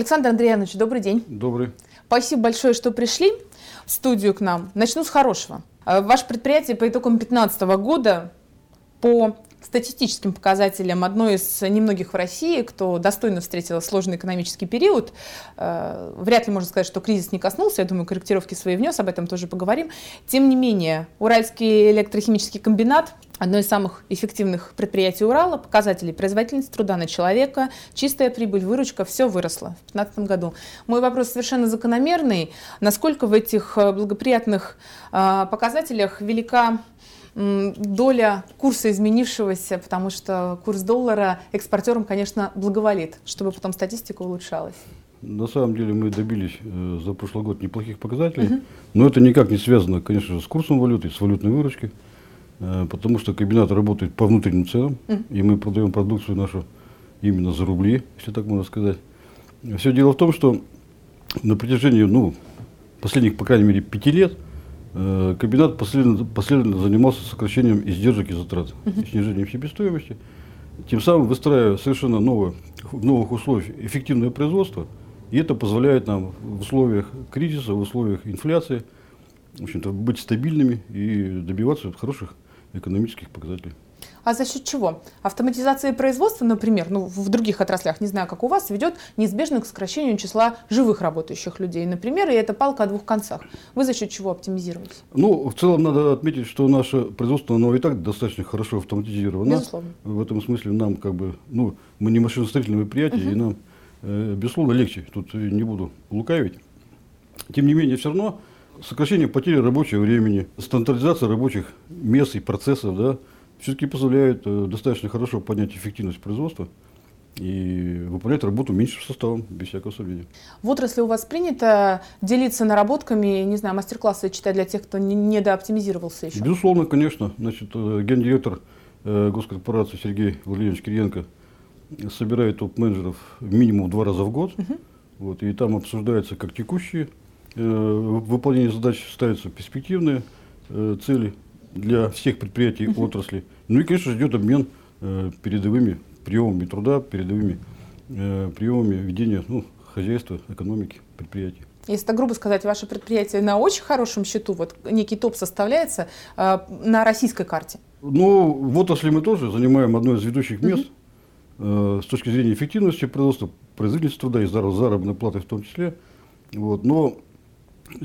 Александр Андреянович, добрый день. Добрый. Спасибо большое, что пришли в студию к нам. Начну с хорошего. Э, ваше предприятие по итогам 2015 года по статистическим показателям одной из немногих в России, кто достойно встретил сложный экономический период. Э, вряд ли можно сказать, что кризис не коснулся. Я думаю, корректировки свои внес, об этом тоже поговорим. Тем не менее, Уральский электрохимический комбинат одно из самых эффективных предприятий Урала, показателей производительности труда на человека, чистая прибыль, выручка, все выросло в 2015 году. Мой вопрос совершенно закономерный. Насколько в этих э, благоприятных э, показателях велика доля курса изменившегося, потому что курс доллара экспортерам, конечно, благоволит, чтобы потом статистика улучшалась. На самом деле мы добились э, за прошлый год неплохих показателей, угу. но это никак не связано, конечно же, с курсом валюты, с валютной выручкой, э, потому что комбинат работает по внутренним ценам, угу. и мы продаем продукцию нашу именно за рубли, если так можно сказать. Все дело в том, что на протяжении ну, последних, по крайней мере, пяти лет – комбинат последовательно, последовательно занимался сокращением издержек и затрат, uh-huh. снижением себестоимости, тем самым выстраивая совершенно новое, в новых условиях эффективное производство, и это позволяет нам в условиях кризиса, в условиях инфляции, в общем-то, быть стабильными и добиваться хороших экономических показателей. А за счет чего? Автоматизация производства, например, ну, в других отраслях, не знаю, как у вас, ведет неизбежно к сокращению числа живых работающих людей, например, и это палка о двух концах. Вы за счет чего оптимизируете? Ну, в целом надо отметить, что наше производство, оно и так достаточно хорошо автоматизировано. Безусловно. В этом смысле нам как бы, ну, мы не машиностроительное предприятие, угу. и нам, э, безусловно, легче. Тут не буду лукавить. Тем не менее, все равно сокращение потери рабочего времени, стандартизация рабочих мест и процессов, да, все-таки позволяет э, достаточно хорошо поднять эффективность производства и выполнять работу меньшим составом, без всякого сомнения. В отрасли у вас принято делиться наработками, не знаю, мастер-классы читать для тех, кто не недооптимизировался еще? Безусловно, конечно. Значит, э, гендиректор э, госкорпорации Сергей Владимирович Кириенко собирает топ-менеджеров минимум два раза в год. Угу. Вот, и там обсуждается как текущие э, выполнение задач, ставятся перспективные э, цели для всех предприятий uh-huh. отрасли. Ну и, конечно, идет обмен э, передовыми приемами труда, передовыми э, приемами ведения ну, хозяйства, экономики, предприятий. Если так грубо сказать, ваше предприятие на очень хорошем счету, вот некий топ составляется э, на российской карте? Ну, в отрасли мы тоже занимаем одно из ведущих мест uh-huh. э, с точки зрения эффективности производства, производительности труда и заработной платы в том числе. Вот. Но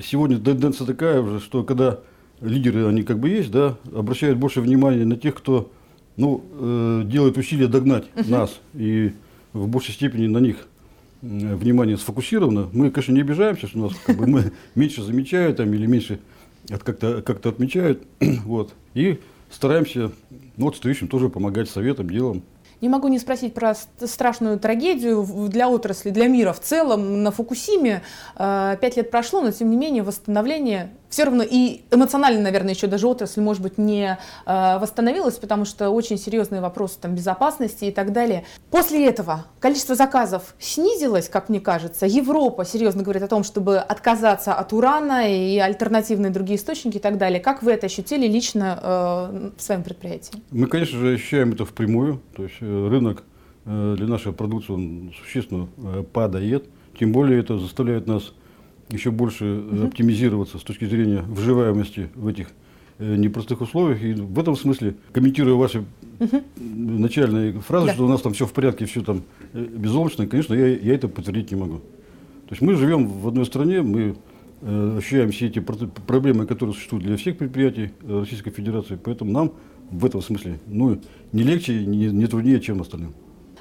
сегодня тенденция такая уже, что когда лидеры, они как бы есть, да, обращают больше внимания на тех, кто ну, э, делает усилия догнать uh-huh. нас, и в большей степени на них э, внимание сфокусировано. Мы, конечно, не обижаемся, что нас как бы, мы меньше замечают там, или меньше как-то как отмечают. вот. И стараемся ну, отстающим тоже помогать советом, делом. Не могу не спросить про страшную трагедию для отрасли, для мира в целом. На Фукусиме э, пять лет прошло, но тем не менее восстановление все равно и эмоционально, наверное, еще даже отрасль, может быть, не э, восстановилась, потому что очень серьезные вопросы там, безопасности и так далее. После этого количество заказов снизилось, как мне кажется. Европа серьезно говорит о том, чтобы отказаться от урана и альтернативные другие источники и так далее. Как вы это ощутили лично э, в своем предприятии? Мы, конечно же, ощущаем это впрямую. То есть э, рынок э, для нашей продукции он существенно э, падает. Тем более это заставляет нас еще больше угу. оптимизироваться с точки зрения вживаемости в этих э, непростых условиях. И в этом смысле, комментируя ваши угу. начальные фразы, да. что у нас там все в порядке, все там э, безоблачно, конечно, я, я это подтвердить не могу. То есть мы живем в одной стране, мы э, ощущаем все эти проблемы, которые существуют для всех предприятий Российской Федерации, поэтому нам в этом смысле ну, не легче, не, не труднее, чем остальным.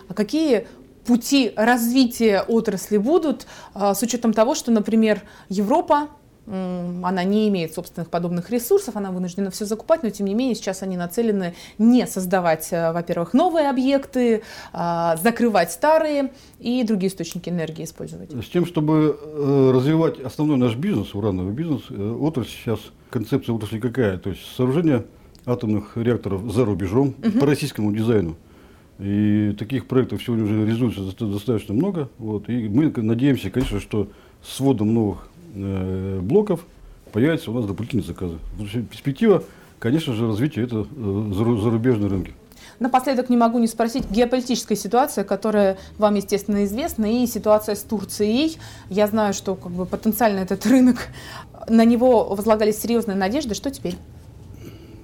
А какие пути развития отрасли будут, а, с учетом того, что, например, Европа она не имеет собственных подобных ресурсов, она вынуждена все закупать, но тем не менее сейчас они нацелены не создавать, а, во-первых, новые объекты, а, закрывать старые и другие источники энергии использовать. С тем, чтобы э, развивать основной наш бизнес, урановый бизнес, э, отрасль сейчас, концепция отрасли какая? То есть сооружение атомных реакторов за рубежом угу. по российскому дизайну. И таких проектов сегодня уже реализуется достаточно много. Вот. И мы надеемся, конечно, что с вводом новых э, блоков появятся у нас дополнительные заказы. Перспектива, конечно же, развития это э, зарубежные рынки. Напоследок не могу не спросить, геополитическая ситуация, которая вам, естественно, известна, и ситуация с Турцией. Я знаю, что как бы, потенциально этот рынок, на него возлагались серьезные надежды. Что теперь?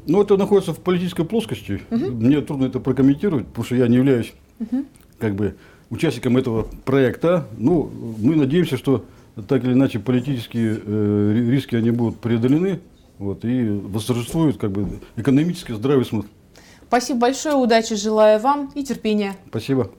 Ну, это находится в политической плоскости. Угу. Мне трудно это прокомментировать, потому что я не являюсь угу. как бы участником этого проекта. Ну, мы надеемся, что так или иначе политические э, риски они будут преодолены, вот, и восторжествует как бы экономический здравый смысл. Спасибо большое, удачи желаю вам и терпения. Спасибо.